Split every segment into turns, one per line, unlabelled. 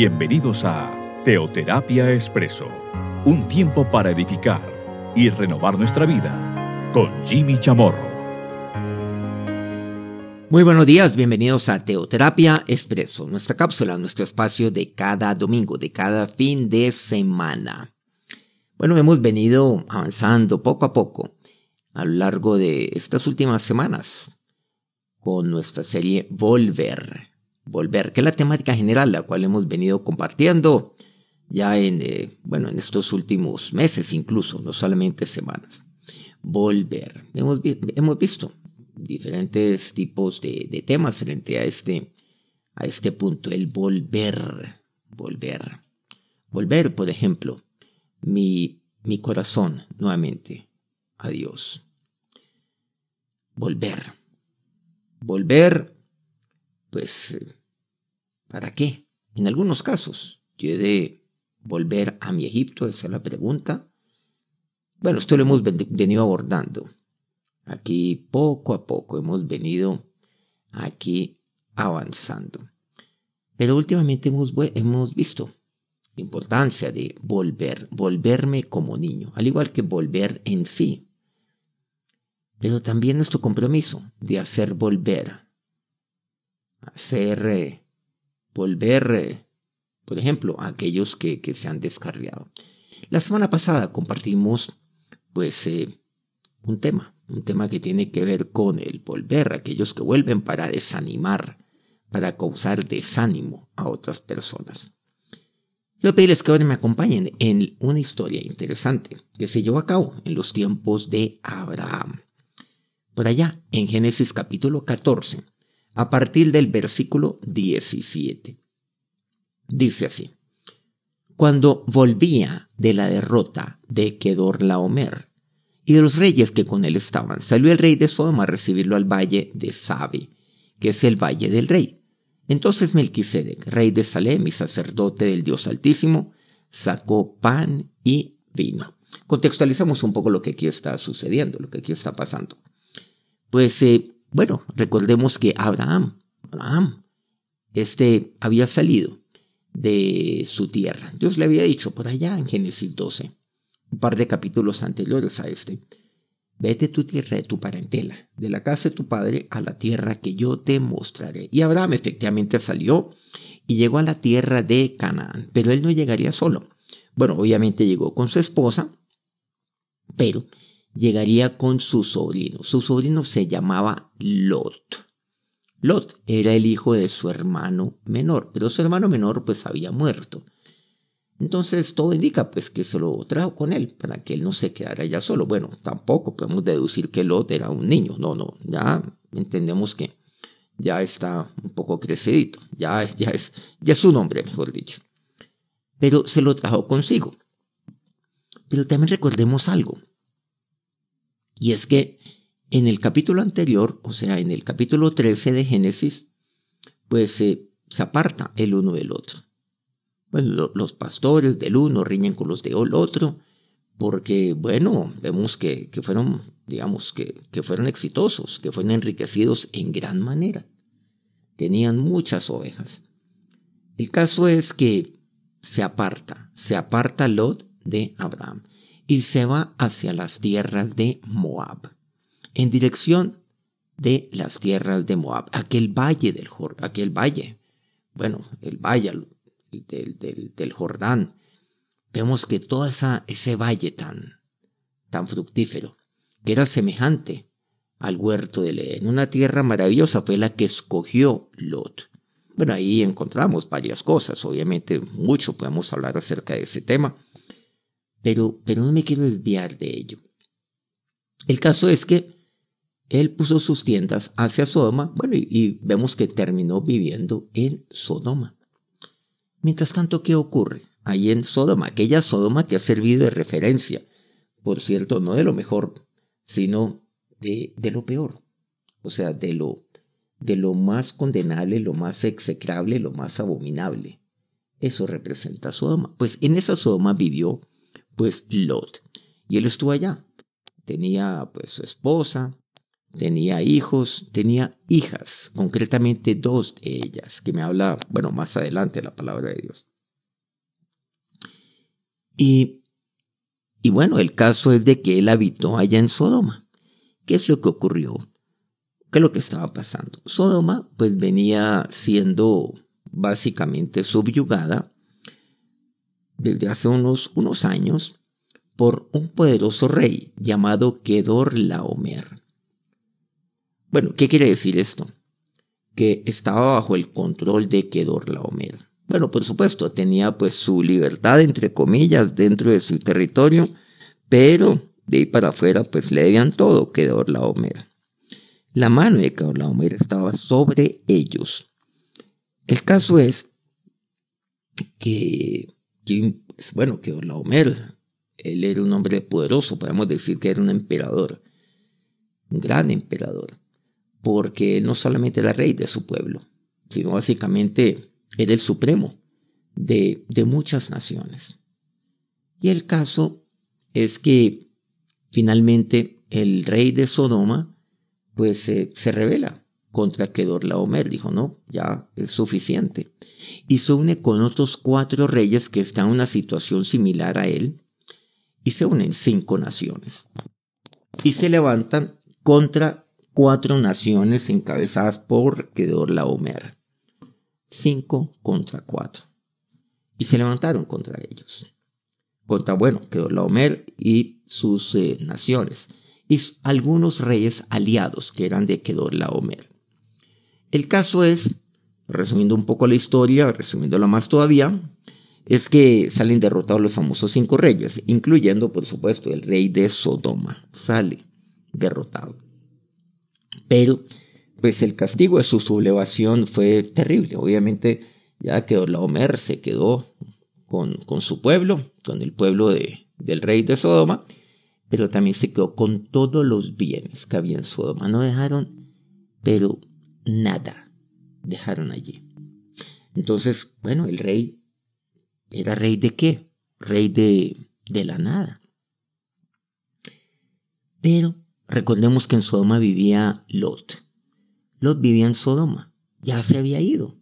Bienvenidos a Teoterapia Expreso, un tiempo para edificar y renovar nuestra vida con Jimmy Chamorro.
Muy buenos días, bienvenidos a Teoterapia Expreso, nuestra cápsula, nuestro espacio de cada domingo, de cada fin de semana. Bueno, hemos venido avanzando poco a poco a lo largo de estas últimas semanas con nuestra serie Volver. Volver, que es la temática general la cual hemos venido compartiendo ya en, eh, bueno, en estos últimos meses incluso, no solamente semanas. Volver. Hemos, hemos visto diferentes tipos de, de, temas frente a este, a este punto, el volver, volver. Volver, por ejemplo, mi, mi corazón nuevamente a Dios. Volver. Volver, pues, ¿para qué? En algunos casos, yo he de volver a mi Egipto, esa es la pregunta. Bueno, esto lo hemos venido abordando. Aquí poco a poco hemos venido aquí avanzando. Pero últimamente hemos, hemos visto la importancia de volver, volverme como niño, al igual que volver en sí pero también nuestro compromiso de hacer volver, hacer eh, volver, por ejemplo, a aquellos que, que, se han descarriado. La semana pasada compartimos, pues, eh, un tema, un tema que tiene que ver con el volver, aquellos que vuelven para desanimar, para causar desánimo a otras personas. Yo pedirles que ahora me acompañen en una historia interesante que se llevó a cabo en los tiempos de Abraham por allá en Génesis capítulo 14, a partir del versículo 17. Dice así, cuando volvía de la derrota de Kedorlaomer y de los reyes que con él estaban, salió el rey de Sodoma a recibirlo al valle de Sabe, que es el valle del rey. Entonces Melquisedec, rey de Salem y sacerdote del Dios Altísimo, sacó pan y vino. Contextualizamos un poco lo que aquí está sucediendo, lo que aquí está pasando. Pues eh, bueno, recordemos que Abraham, Abraham, este había salido de su tierra. Dios le había dicho por allá en Génesis 12, un par de capítulos anteriores a este, vete tu tierra de tu parentela, de la casa de tu padre a la tierra que yo te mostraré. Y Abraham efectivamente salió y llegó a la tierra de Canaán, pero él no llegaría solo. Bueno, obviamente llegó con su esposa, pero llegaría con su sobrino. Su sobrino se llamaba Lot. Lot era el hijo de su hermano menor, pero su hermano menor pues había muerto. Entonces todo indica pues que se lo trajo con él para que él no se quedara ya solo. Bueno, tampoco podemos deducir que Lot era un niño. No, no, ya entendemos que ya está un poco crecidito. Ya, ya, es, ya es un hombre, mejor dicho. Pero se lo trajo consigo. Pero también recordemos algo. Y es que en el capítulo anterior, o sea, en el capítulo 13 de Génesis, pues se aparta el uno del otro. Bueno, los pastores del uno riñen con los del otro, porque, bueno, vemos que, que fueron, digamos, que, que fueron exitosos, que fueron enriquecidos en gran manera. Tenían muchas ovejas. El caso es que se aparta, se aparta Lot de Abraham y se va hacia las tierras de Moab, en dirección de las tierras de Moab, aquel valle del aquel valle, bueno, el valle del, del, Jordán. Vemos que todo esa, ese valle tan, tan fructífero, que era semejante al huerto de Edén, una tierra maravillosa fue la que escogió Lot. Bueno, ahí encontramos varias cosas, obviamente mucho podemos hablar acerca de ese tema, pero, pero no me quiero desviar de ello. El caso es que él puso sus tiendas hacia Sodoma, bueno, y, vemos que terminó viviendo en Sodoma. Mientras tanto, ¿qué ocurre? Ahí en Sodoma, aquella Sodoma que ha servido de referencia, por cierto, no de lo mejor, sino de, de lo peor, o sea, de lo, de lo más condenable, lo más execrable, lo más abominable. Eso representa Sodoma. Pues en esa Sodoma vivió pues Lot. Y él estuvo allá. Tenía pues su esposa, tenía hijos, tenía hijas, concretamente dos de ellas, que me habla, bueno, más adelante la palabra de Dios. Y, y bueno, el caso es de que él habitó allá en Sodoma. ¿Qué es lo que ocurrió? ¿Qué es lo que estaba pasando? Sodoma pues venía siendo básicamente subyugada desde hace unos, unos años por un poderoso rey llamado Kedor Laomer. Bueno, ¿qué quiere decir esto? Que estaba bajo el control de Kedor Laomer. Bueno, por supuesto, tenía pues su libertad, entre comillas, dentro de su territorio, pero de ahí para afuera pues le debían todo Kedor Laomer. La mano de Kedor Laomer estaba sobre ellos. El caso es que, pues, bueno, Kedor Laomer, él era un hombre poderoso, podemos decir que era un emperador, un gran emperador, porque él no solamente era rey de su pueblo, sino básicamente era el supremo de, de muchas naciones. Y el caso es que finalmente el rey de Sodoma pues se revela contra Kedorlaomer. Dijo, no, ya es suficiente. Y se une con otros cuatro reyes que están en una situación similar a él. Y se unen cinco naciones. Y se levantan contra cuatro naciones encabezadas por Kedorlaomer cinco contra cuatro. Y se levantaron contra ellos. Contra, bueno, quedó Laomer y sus eh, naciones. Y algunos reyes aliados que eran de Kedor Laomer. El caso es, resumiendo un poco la historia, resumiéndola más todavía, es que salen derrotados los famosos cinco reyes, incluyendo, por supuesto, el rey de Sodoma. Sale derrotado. Pero pues el castigo de su sublevación fue terrible. Obviamente ya quedó la Homer, se quedó con, con su pueblo, con el pueblo de, del rey de Sodoma, pero también se quedó con todos los bienes que había en Sodoma. No dejaron, pero nada dejaron allí. Entonces, bueno, el rey era rey de qué? Rey de, de la nada. Pero recordemos que en Sodoma vivía Lot. Lot vivía en Sodoma, ya se había ido,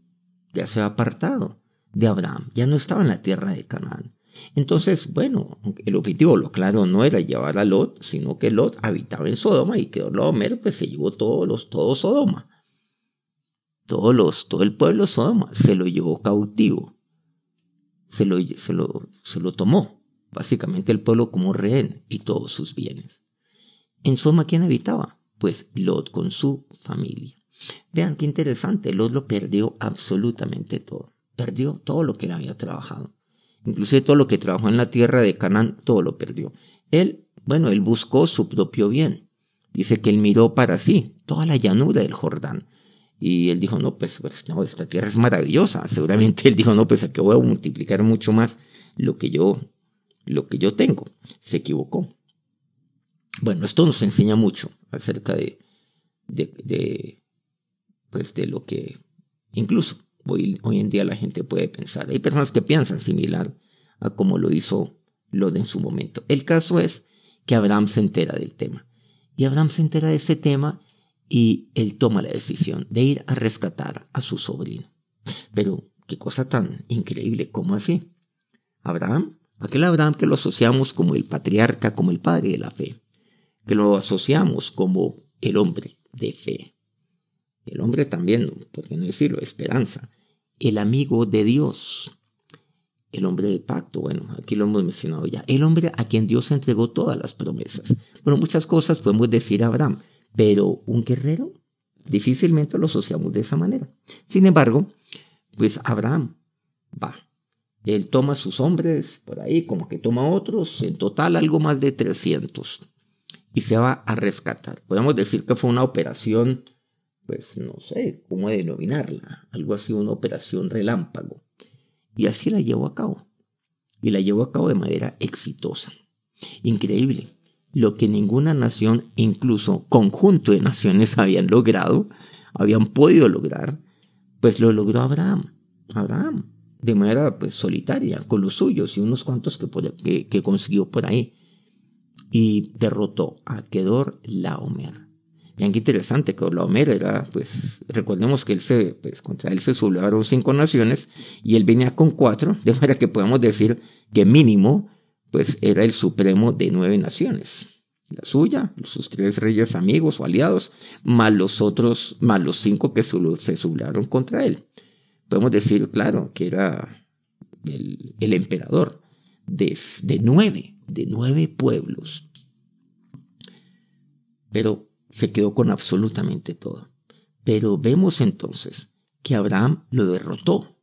ya se había apartado de Abraham, ya no estaba en la tierra de Canaán. Entonces, bueno, el objetivo, lo claro, no era llevar a Lot, sino que Lot habitaba en Sodoma y que Homer pues se llevó todos los, todo Sodoma. Todos todo el pueblo Sodoma se lo llevó cautivo. Se lo, se lo, se lo tomó, básicamente el pueblo como rehén y todos sus bienes. En Sodoma, ¿quién habitaba? Pues Lot con su familia. Vean qué interesante, Lot lo perdió absolutamente todo. Perdió todo lo que él había trabajado. Inclusive todo lo que trabajó en la tierra de Canaán, todo lo perdió. Él, bueno, él buscó su propio bien. Dice que él miró para sí toda la llanura del Jordán. Y él dijo, no, pues, pues no, esta tierra es maravillosa. Seguramente él dijo, no, pues aquí voy a multiplicar mucho más lo que yo, lo que yo tengo. Se equivocó. Bueno, esto nos enseña mucho acerca de, de pues de lo que incluso hoy, hoy en día la gente puede pensar. Hay personas que piensan similar a como lo hizo Lot en su momento. El caso es que Abraham se entera del tema. Y Abraham se entera de ese tema y él toma la decisión de ir a rescatar a su sobrino. Pero qué cosa tan increíble, ¿cómo así? Abraham, aquel Abraham que lo asociamos como el patriarca, como el padre de la fe, que lo asociamos como el hombre de fe. El hombre también, por qué no decirlo, esperanza. El amigo de Dios. El hombre de pacto, bueno, aquí lo hemos mencionado ya. El hombre a quien Dios entregó todas las promesas. Bueno, muchas cosas podemos decir a Abraham, pero un guerrero difícilmente lo asociamos de esa manera. Sin embargo, pues Abraham va. Él toma sus hombres por ahí, como que toma otros, en total algo más de 300, y se va a rescatar. Podemos decir que fue una operación pues no sé cómo denominarla, algo así, una operación relámpago. Y así la llevó a cabo. Y la llevó a cabo de manera exitosa. Increíble. Lo que ninguna nación, incluso conjunto de naciones, habían logrado, habían podido lograr, pues lo logró Abraham. Abraham, de manera pues solitaria, con los suyos y unos cuantos que, que, consiguió por ahí. Y derrotó a Kedor Laomer Vean qué interesante que Omer era, pues, recordemos que él se, pues, contra él se sublevaron cinco naciones y él venía con cuatro, de manera que podemos decir que mínimo, pues, era el supremo de nueve naciones. La suya, sus tres reyes amigos o aliados, más los otros, más los cinco que se sublevaron contra él. Podemos decir, claro, que era el, emperador de, nueve, de nueve pueblos. Pero se quedó con absolutamente todo. Pero vemos entonces que Abraham lo derrotó,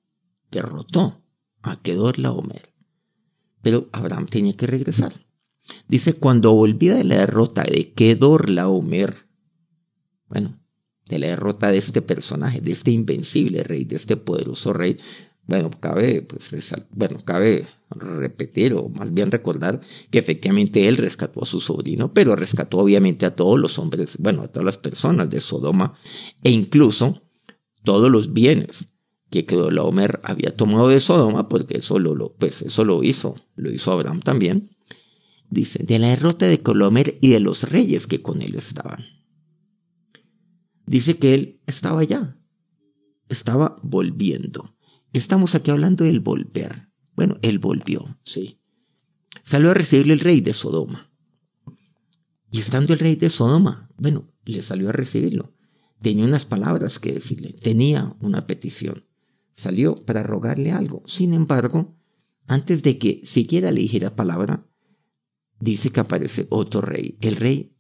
derrotó a Kedor-Laomer. Pero Abraham tenía que regresar. Dice, cuando volvía de la derrota de Kedor-Laomer, bueno, de la derrota de este personaje, de este invencible rey, de este poderoso rey, bueno, cabe, pues, bueno, cabe repetir o más bien recordar que efectivamente él rescató a su sobrino, pero rescató obviamente a todos los hombres, bueno, a todas las personas de Sodoma e incluso todos los bienes que Kedorlaomer había tomado de Sodoma, porque eso lo, pues eso lo hizo, lo hizo Abraham también. Dice, de la derrota de Kedorlaomer y de los reyes que con él estaban. Dice que él estaba allá, estaba volviendo. Estamos aquí hablando del volver. Bueno, él volvió, sí. Salió a recibirle el rey de Sodoma. Y estando el rey de Sodoma, bueno, le salió a recibirlo. Tenía unas palabras que decirle, tenía una petición. Salió para rogarle algo. Sin embargo, antes de que siquiera le dijera palabra, dice que aparece otro rey, el rey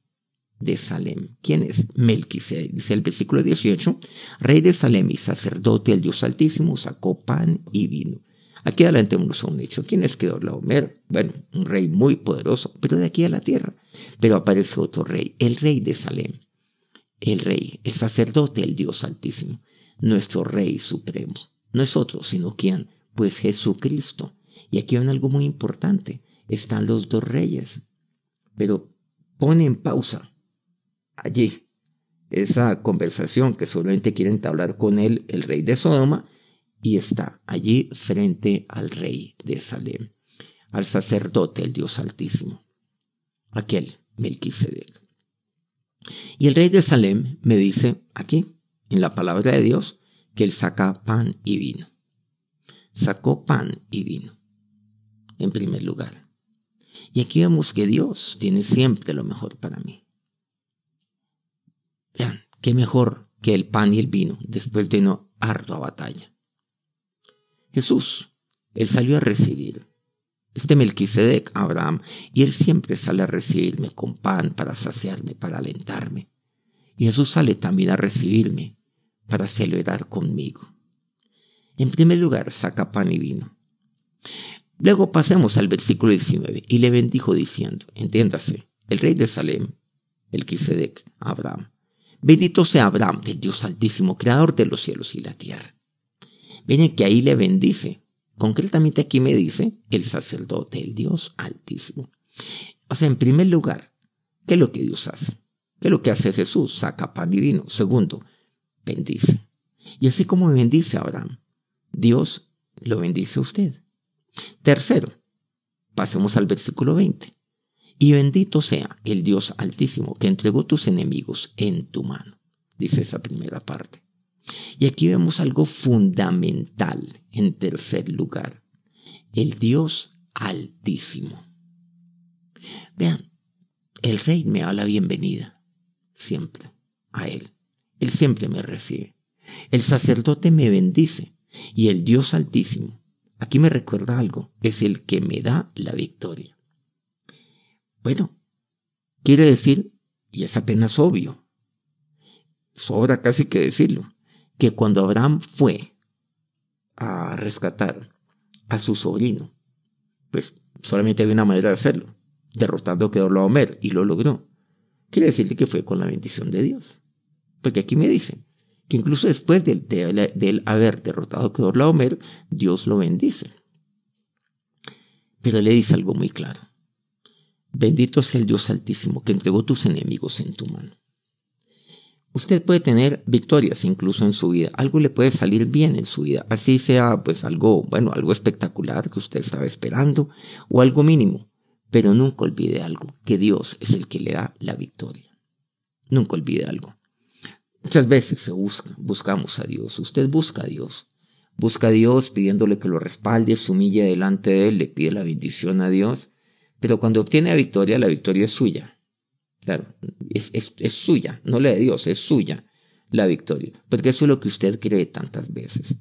de Salem. ¿Quién es? Melquisedec. Dice el versículo 18, rey de Salem y sacerdote del Dios Altísimo, sacó pan y vino. Aquí adelante tenemos un hecho. ¿Quién es Kedorlaomer? Bueno, un rey muy poderoso, pero de aquí a la tierra. Pero aparece otro rey, el rey de Salem. El rey, el sacerdote, el Dios Altísimo, nuestro rey supremo. No es otro, sino quién? Pues Jesucristo. Y aquí ven algo muy importante. Están los dos reyes. Pero pone en pausa allí esa conversación que solamente quieren hablar con él, el rey de Sodoma, y está allí frente al rey de Salem, al sacerdote, el Dios Altísimo, aquel Melquisedec. Y el rey de Salem me dice aquí, en la palabra de Dios, que él saca pan y vino. Sacó pan y vino, en primer lugar. Y aquí vemos que Dios tiene siempre lo mejor para mí. Vean, qué mejor que el pan y el vino después de una ardua batalla. Jesús. Él salió a recibir. Este Melquisedec, Abraham, y él siempre sale a recibirme con pan para saciarme, para alentarme. Y Jesús sale también a recibirme para celebrar conmigo. En primer lugar, saca pan y vino. Luego pasemos al versículo 19. Y le bendijo diciendo, entiéndase, el rey de Salem, Melquisedec, Abraham. Bendito sea Abraham, del Dios Altísimo, creador de los cielos y la tierra Miren que ahí le bendice. Concretamente aquí me dice el sacerdote, el Dios altísimo. O sea, en primer lugar, ¿qué es lo que Dios hace? ¿Qué es lo que hace Jesús? Saca pan divino. Segundo, bendice. Y así como bendice Abraham, Dios lo bendice a usted. Tercero, pasemos al versículo 20. Y bendito sea el Dios altísimo que entregó tus enemigos en tu mano. Dice esa primera parte. Y aquí vemos algo fundamental en tercer lugar, el Dios altísimo. Vean, el rey me da la bienvenida, siempre, a él. Él siempre me recibe. El sacerdote me bendice y el Dios altísimo, aquí me recuerda algo, es el que me da la victoria. Bueno, quiere decir, y es apenas obvio, sobra casi que decirlo, que cuando Abraham fue a rescatar a su sobrino, pues solamente había una manera de hacerlo, derrotando a Homer y lo logró. Quiere decir que fue con la bendición de Dios. Porque aquí me dice que incluso después de, él haber derrotado a Homer, Dios lo bendice. Pero le dice algo muy claro. Bendito sea el Dios Altísimo que entregó tus enemigos en tu mano. Usted puede tener victorias incluso en su vida, algo le puede salir bien en su vida, así sea pues algo, bueno, algo espectacular que usted estaba esperando o algo mínimo, pero nunca olvide algo, que Dios es el que le da la victoria. nunca olvide algo. Muchas veces se busca, buscamos a Dios. Usted busca a Dios. Busca a Dios pidiéndole que lo respalde, se humilla delante de Él, le pide la bendición a Dios. Pero cuando obtiene la victoria, la victoria es suya. Claro, es, es suya, no la de Dios, es suya la victoria. Porque eso es lo que usted cree tantas veces.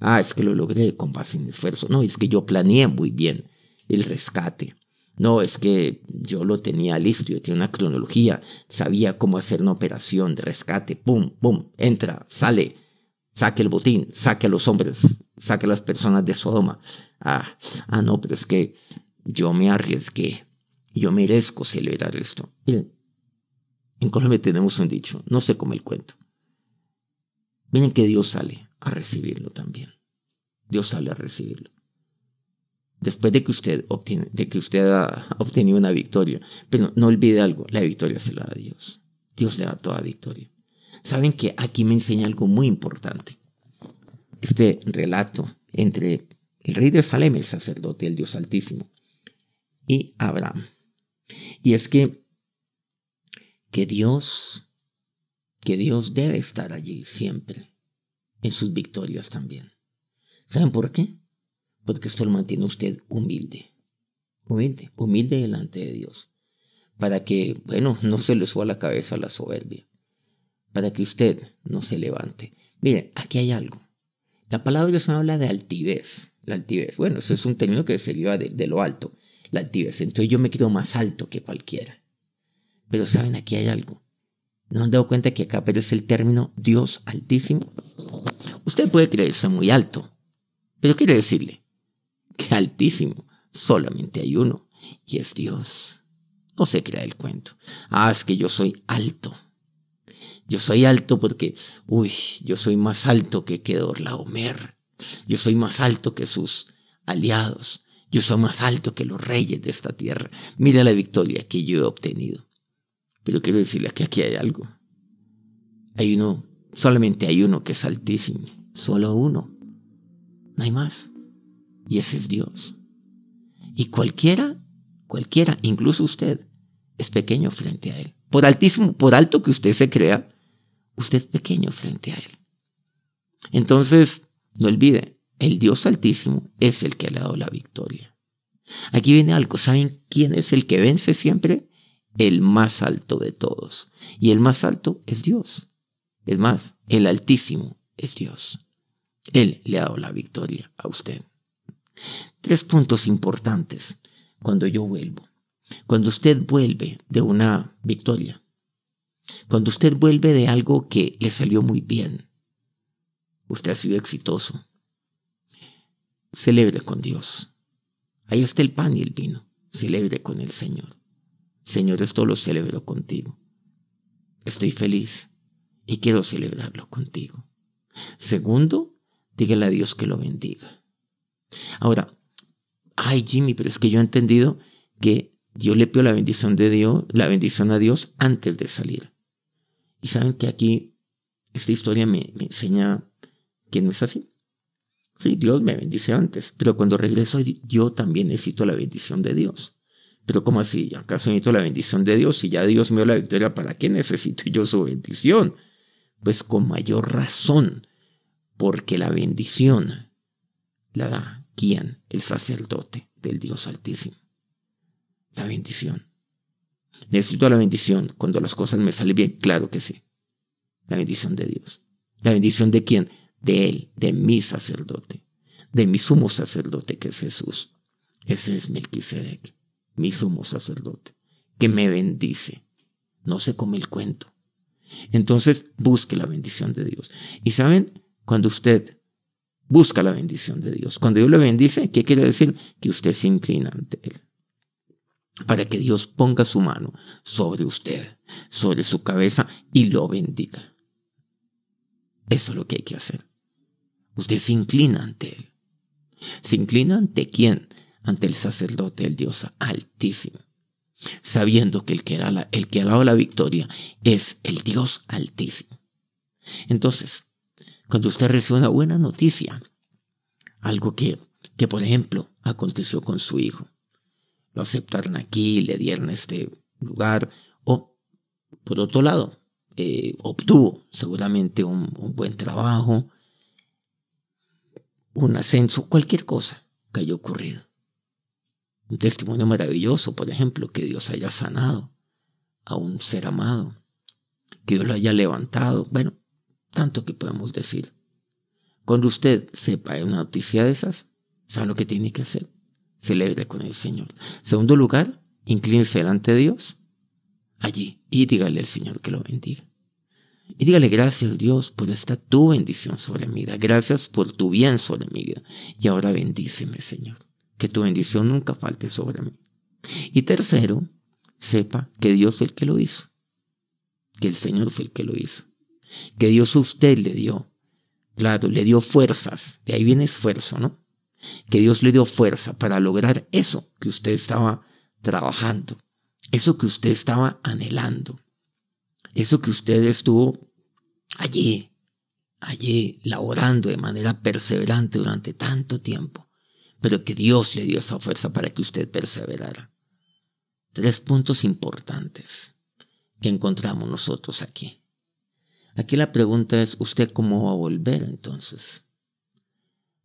Ah, es que lo logré con base en esfuerzo. No, es que yo planeé muy bien el rescate. No, es que yo lo tenía listo, yo tenía una cronología, sabía cómo hacer una operación de rescate, pum, pum, entra, sale, saque el botín, saque a los hombres, saque a las personas de Sodoma. Ah, ah, no, pero es que yo me arriesgué, yo merezco celebrar esto. Miren, en Colombia tenemos un dicho, no sé cómo el cuento. Miren que Dios sale a recibirlo también. Dios sale a recibirlo después de que usted obtiene, de que usted ha obtenido una victoria. Pero no olvide algo, la victoria se la da Dios. Dios le da toda victoria. Saben que aquí me enseña algo muy importante. Este relato entre el rey de Salem, el sacerdote, el Dios Altísimo, y Abraham. Y es que, que Dios, que Dios debe estar allí siempre, en sus victorias también. ¿Saben por qué? Porque esto lo mantiene usted humilde, humilde, humilde delante de Dios, para que, bueno, no se le suba la cabeza la soberbia, para que usted no se levante. Mire, aquí hay algo. La palabra Dios habla de altivez, la altivez. Bueno, eso es un término que se lleva de, de lo alto, la altivez. Entonces yo me creo más alto que cualquiera. Pero saben, aquí hay algo. ¿No han dado cuenta que acá aparece el término Dios altísimo? Usted puede creerse muy alto, pero quiere decirle, que altísimo, solamente hay uno, y es Dios. No se crea el cuento. Ah, es que yo soy alto. Yo soy alto porque, uy, yo soy más alto que Kedorlaomer. Yo soy más alto que sus aliados. Yo soy más alto que los reyes de esta tierra. Mira la victoria que yo he obtenido. Pero quiero decirle que aquí hay algo. Hay uno, solamente hay uno que es altísimo. Solo uno. No hay más. Y ese es Dios. Y cualquiera, cualquiera, incluso usted, es pequeño frente a Él. Por altísimo, por alto que usted se crea, usted es pequeño frente a Él. Entonces, no olvide, el Dios altísimo es el que le ha dado la victoria. Aquí viene algo, ¿saben quién es el que vence siempre? El más alto de todos. Y el más alto es Dios. Es más, el altísimo es Dios. Él le ha dado la victoria a usted. Tres puntos importantes cuando yo vuelvo. Cuando usted vuelve de una victoria. Cuando usted vuelve de algo que le salió muy bien. Usted ha sido exitoso. Celebre con Dios. Ahí está el pan y el vino. Celebre con el Señor. Señor, esto lo celebro contigo. Estoy feliz y quiero celebrarlo contigo. Segundo, dígale a Dios que lo bendiga. Ahora, ay Jimmy, pero es que yo he entendido que yo le pido la bendición de Dios, la bendición a Dios antes de salir. Y saben que aquí esta historia me, enseña que no es así. Sí, Dios me bendice antes, pero cuando regreso yo también necesito la bendición de Dios. Pero ¿cómo así? ¿Acaso necesito la bendición de Dios? Si ya Dios me dio la victoria, ¿para qué necesito yo su bendición? Pues con mayor razón, porque la bendición la da quién? El sacerdote del Dios Altísimo. La bendición. Necesito la bendición cuando las cosas me salen bien, claro que sí. La bendición de Dios. ¿La bendición de quién? De Él, de mi sacerdote, de mi sumo sacerdote que es Jesús. Ese es Melquisedec, mi sumo sacerdote, que me bendice. No se come el cuento. Entonces, busque la bendición de Dios. Y saben, cuando usted busca la bendición de Dios. Cuando Dios le bendice, ¿qué quiere decir? Que usted se inclina ante Él. Para que Dios ponga su mano sobre usted, sobre su cabeza y lo bendiga. Eso es lo que hay que hacer. Usted se inclina ante Él. ¿Se inclina ante quién? Ante el sacerdote, el Dios altísimo. Sabiendo que el que, el que ha dado la victoria es el Dios altísimo. Entonces, cuando usted recibe una buena noticia, algo que, que por ejemplo aconteció con su hijo, lo aceptaron aquí, le dieron este lugar, o por otro lado, eh, obtuvo seguramente un, un buen trabajo, un ascenso, cualquier cosa que haya ocurrido. Un testimonio maravilloso, por ejemplo, que Dios haya sanado a un ser amado, que Dios lo haya levantado. Bueno, tanto que podemos decir. Cuando usted sepa una noticia de esas, sabe lo que tiene que hacer. Celebre con el Señor. Segundo lugar, inclínese delante de Dios allí y dígale al Señor que lo bendiga. Y dígale gracias Dios por esta tu bendición sobre mi vida. Gracias por tu bien sobre mi vida. Y ahora bendíceme Señor. Que tu bendición nunca falte sobre mí. Y tercero, sepa que Dios fue el que lo hizo. Que el Señor fue el que lo hizo. Que Dios a usted le dio. Claro, le dio fuerzas. De ahí viene esfuerzo, ¿no? Que Dios le dio fuerza para lograr eso que usted estaba trabajando. Eso que usted estaba anhelando. Eso que usted estuvo allí, allí, laborando de manera perseverante durante tanto tiempo, pero que Dios le dio esa fuerza para que usted perseverara. Tres puntos importantes que encontramos nosotros aquí. Aquí la pregunta es, ¿usted cómo va a volver entonces?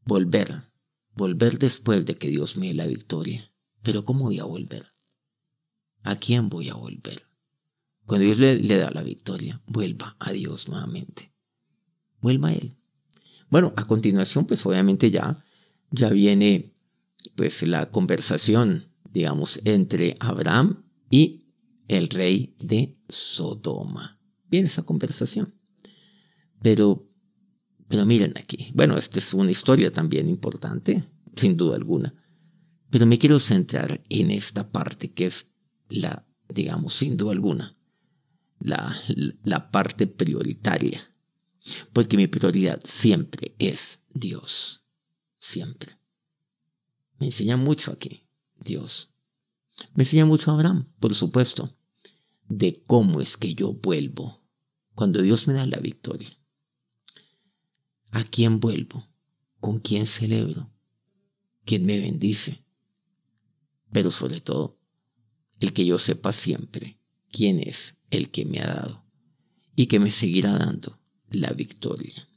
Volver, volver después de que Dios me dé la victoria. Pero ¿cómo voy a volver? ¿A quién voy a volver? Cuando Dios le, da la victoria, vuelva a Dios nuevamente. Vuelva a Él. Bueno, a continuación, pues obviamente ya, ya viene pues la conversación, digamos, entre Abraham y el rey de Sodoma. Viene esa conversación. Pero, pero miren aquí. Bueno, esta es una historia también importante, sin duda alguna. Pero me quiero centrar en esta parte que es la, digamos, sin duda alguna, la, la parte prioritaria. Porque mi prioridad siempre es Dios. Siempre. Me enseña mucho aquí, Dios. Me enseña mucho Abraham, por supuesto, de cómo es que yo vuelvo cuando Dios me da la victoria. ¿A quién vuelvo? ¿Con quién celebro? ¿Quién me bendice? Pero sobre todo, el que yo sepa siempre quién es el que me ha dado y que me seguirá dando la victoria.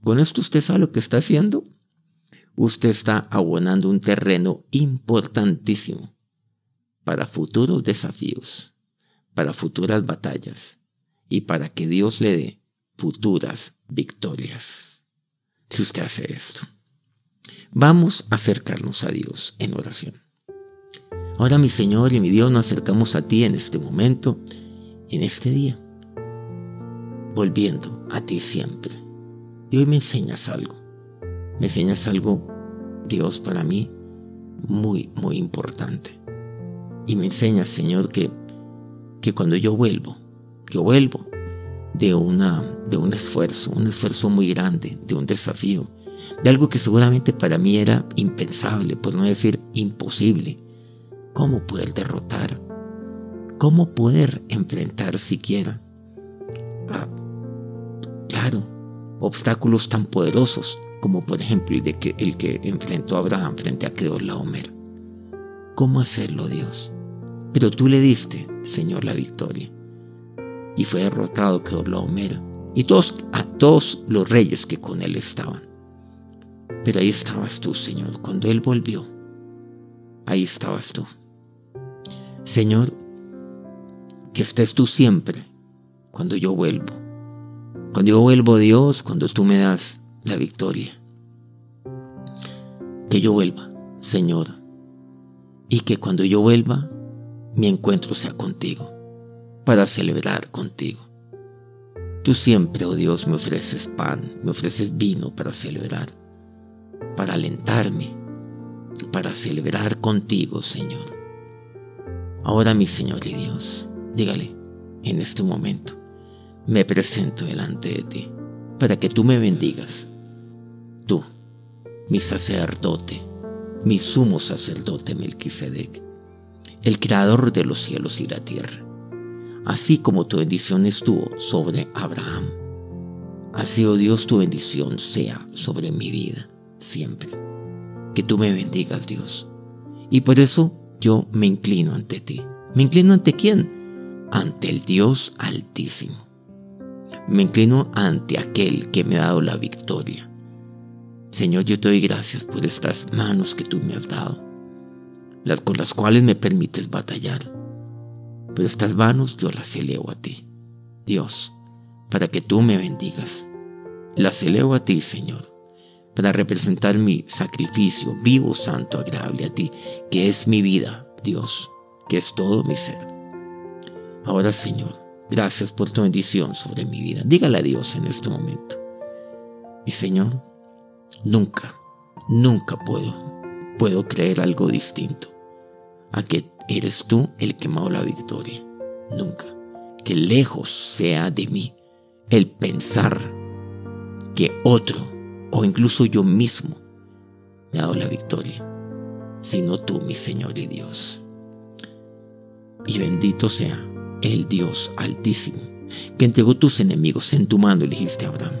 Con esto usted sabe lo que está haciendo. Usted está abonando un terreno importantísimo para futuros desafíos, para futuras batallas y para que Dios le dé futuras victorias. Si usted hace esto, vamos a acercarnos a Dios en oración. Ahora mi Señor y mi Dios nos acercamos a ti en este momento, en este día, volviendo a ti siempre. Y hoy me enseñas algo. Me enseñas algo, Dios, para mí, muy, muy importante. Y me enseñas, Señor, que, que cuando yo vuelvo, yo vuelvo de, una, de un esfuerzo, un esfuerzo muy grande, de un desafío, de algo que seguramente para mí era impensable, por no decir imposible cómo poder derrotar, cómo poder enfrentar siquiera claro, obstáculos tan poderosos como por ejemplo el, que, el que enfrentó a Abraham frente a Kedorlaomer. ¿Cómo hacerlo, Dios? Pero tú le diste, Señor, la victoria. Y fue derrotado Kedorlaomer y todos, a todos los reyes que con él estaban. Pero ahí estabas tú, Señor, cuando él volvió. Ahí estabas tú. Señor, que estés tú siempre cuando yo vuelvo. Cuando yo vuelvo, Dios, cuando tú me das la victoria. Que yo vuelva, Señor. Y que cuando yo vuelva, mi encuentro sea contigo, para celebrar contigo. Tú siempre, oh Dios, me ofreces pan, me ofreces vino para celebrar, para alentarme, para celebrar contigo, Señor. Ahora mi Señor y Dios, dígale, en este momento, me presento delante de ti, para que tú me bendigas. Tú, mi sacerdote, mi sumo sacerdote Melquisedec, el creador de los cielos y la tierra, así como tu bendición estuvo sobre Abraham. Así, oh Dios, tu bendición sea sobre mi vida siempre. Que tú me bendigas, Dios. Y por eso yo me inclino ante ti. ¿Me inclino ante quién? Ante el Dios Altísimo. Me inclino ante aquel que me ha dado la victoria. Señor, yo te doy gracias por estas manos que tú me has dado, las con las cuales me permites batallar. Pero estas manos yo las elevo a ti, Dios, para que tú me bendigas. Las elevo a ti, Señor, para representar mi sacrificio vivo, santo, agradable a ti, que es mi vida, Dios, que es todo mi ser. Ahora, Señor, gracias por tu bendición sobre mi vida. Dígale a Dios en este momento. Mi Señor, nunca, nunca puedo, puedo creer algo distinto a que eres tú el que me ha dado la victoria. Nunca. Que lejos sea de mí el pensar que otro o incluso yo mismo me ha dado la victoria, sino tú, mi Señor y Dios. Y bendito sea el Dios altísimo, que entregó tus enemigos en tu mano, a Abraham.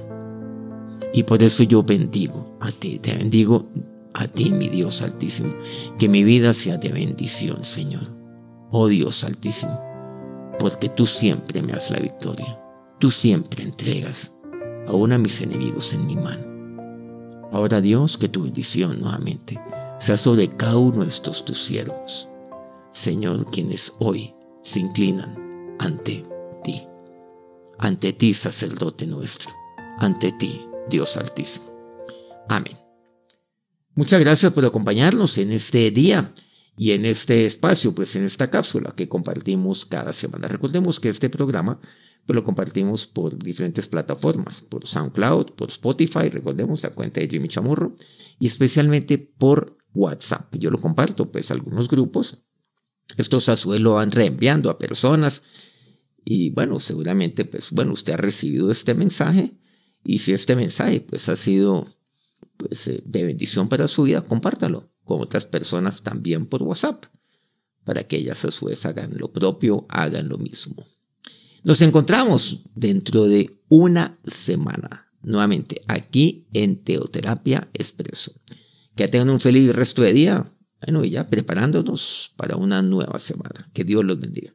Y por eso yo bendigo a ti, te bendigo a ti, mi Dios altísimo, que mi vida sea de bendición, Señor. Oh Dios altísimo, porque tú siempre me das la victoria, tú siempre entregas aún a mis enemigos en mi mano. Ahora Dios, que tu bendición nuevamente sea sobre cada uno de estos tus siervos. Señor, quienes hoy se inclinan ante ti. Ante ti, sacerdote nuestro. Ante ti, Dios altísimo. Amén. Muchas gracias por acompañarnos en este día y en este espacio, pues en esta cápsula que compartimos cada semana. Recordemos que este programa pues lo compartimos por diferentes plataformas, por SoundCloud, por Spotify, recordemos la cuenta de Jimmy Chamorro, y especialmente por WhatsApp. Yo lo comparto pues a algunos grupos. Estos a su vez lo van reenviando a personas y bueno, seguramente pues bueno, usted ha recibido este mensaje y si este mensaje pues ha sido pues eh, de bendición para su vida, compártalo con otras personas también por WhatsApp para que ellas a su vez hagan lo propio, hagan lo mismo. Nos encontramos dentro de una semana, nuevamente aquí en Teoterapia Expreso. Que tengan un feliz resto de día. Bueno, y ya preparándonos para una nueva semana. Que Dios los bendiga.